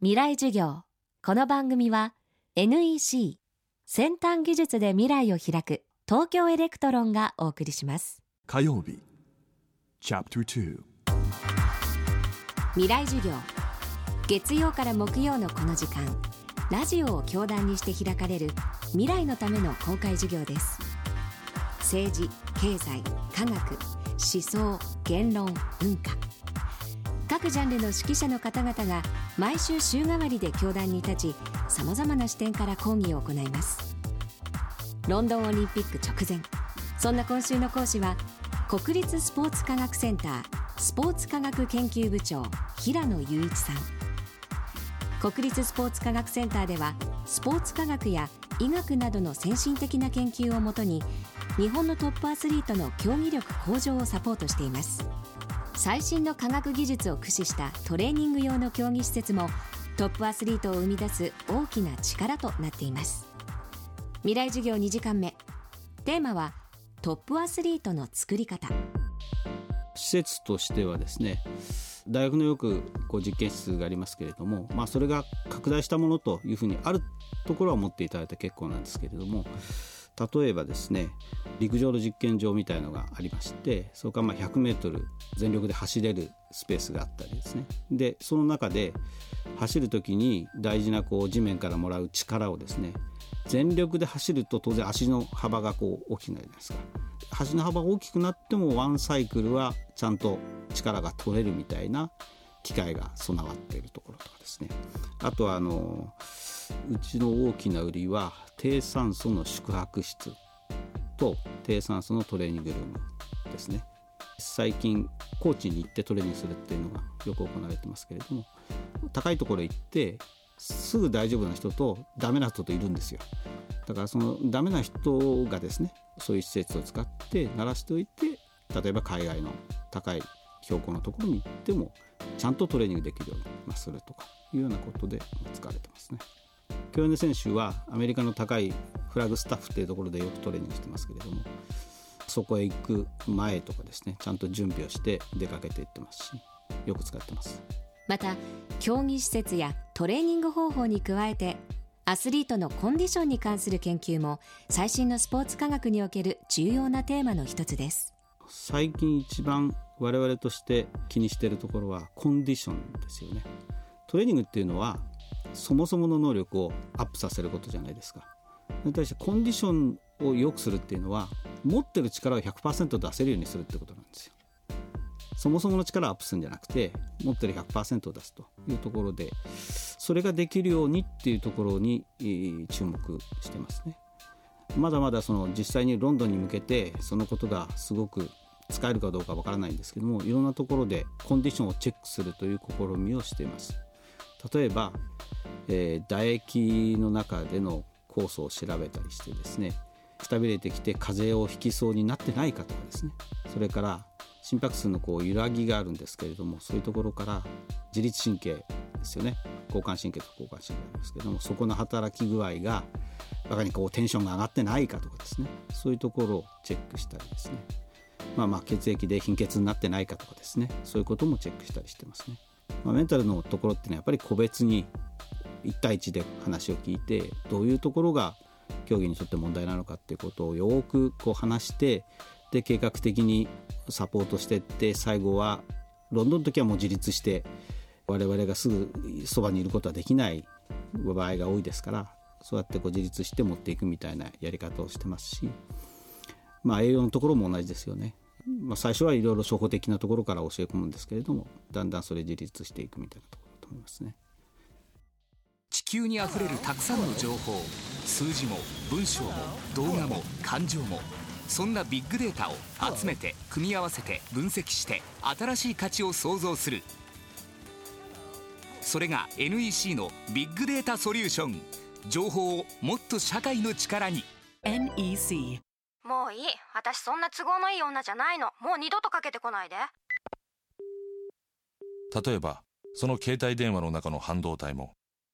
未来授業。この番組は NEC 先端技術で未来を開く東京エレクトロンがお送りします。火曜日 Chapter 2未来授業。月曜から木曜のこの時間ラジオを教壇にして開かれる未来のための公開授業です。政治経済科学思想言論文化各ジャンルの指揮者の方々が毎週週替わりで教壇に立ちさまざまな視点から講義を行います。ロンドンオリンピック直前。そんな今週の講師は国立スポーツ科学センタースポーツ科学研究部長平野雄一さん。国立スポーツ科学センターではスポーツ科学や医学などの先進的な研究をもとに日本のトップアスリートの競技力向上をサポートしています。最新の科学技術を駆使したトレーニング用の競技施設もトップアスリートを生み出す大きな力となっています。未来授業2時間目。テーマはトップアスリートの作り方。施設としてはですね大学のよくこう実験室がありますけれども、まあ、それが拡大したものというふうにあるところは持っていただいて結構なんですけれども例えばですね陸上の実験場みたいのがありましてそれからま 100m 全力で走れるスペースがあったりですね。でその中で走る時に大事なこう地面からもらう力をですね全力で走ると当然足の幅がこう大きくなるじゃないですか。足の幅が大きくなってもワンサイクルはちゃんと力が取れるみたいな機械が備わっているところとかですね。あとはあのうちの大きな売りは低酸素の宿泊室と低酸素のトレーニングルームですね最近高知に行ってトレーニングするっていうのがよく行われてますけれども高いところへ行ってすぐ大丈夫な人とダメな人といるんですよだからそのダメな人がですねそういう施設を使って鳴らしておいて例えば海外の高い標高のところに行ってもちゃんとトレーニングできるようにするとかいうようなことで使われてますね。競泳の選手はアメリカの高いフラグスタッフっていうところでよくトレーニングしてますけれどもそこへ行く前とかですねちゃんと準備をして出かけていってます。しよく使ってます。また競技施設やトレーニング方法に加えてアスリートのコンディションに関する研究も最新のスポーツ科学における重要なテーマの一つです。最近一番我々として気にしているところはコンディションですよね。トレーニングっていうのはそもそもの能力をアップさせることじゃないですか。それに対してコンディションを良くするっていうのは持ってる力を100%出せるようにするってことなんですよ。そもそもの力をアップするんじゃなくて持ってる100%を出すというところでそれができるようにっていうところに注目してますね。まだまだその実際にロンドンに向けてそのことがすごく使えるかどうかわからないんですけどもいろんなところでコンディションをチェックするという試みをしています。例えば、えー、唾液の中での酵素を調べたりしてですねくたびれてきて風邪をひきそうになってないかとかですねそれから心拍数のこう揺らぎがあるんですけれどもそういうところから自律神経ですよね交感神経と交感神経なんですけどもそこの働き具合がバカにこうテンションが上がってないかとかですねそういうところをチェックしたりですねまあまあ血液で貧血になってないかとかですねそういうこともチェックしたりしてますね。まあ、メンタルのところっていうのはやっぱり個別に1対1で話を聞いてどういうところが競技にとって問題なのかっていうことをよくこう話してで計画的にサポートしてって最後はロンドンの時はもう自立して我々がすぐそばにいることはできない場合が多いですからそうやってこう自立して持っていくみたいなやり方をしてますしまあ栄養のところも同じですよね。まあ、最初はいろいろ初歩的なところから教え込むんですけれどもだんだんそれ自立していくみたいなところだと思いますね球にあふれるたくさんの情報数字も文章も動画も感情もそんなビッグデータを集めて組み合わせて分析して新しい価値を創造する。それが NEC のビッグデータソリューション。情報をもっと社会の力に。NEC もういい。私そんな都合のいい女じゃないの。もう二度とかけてこないで。例えばその携帯電話の中の半導体も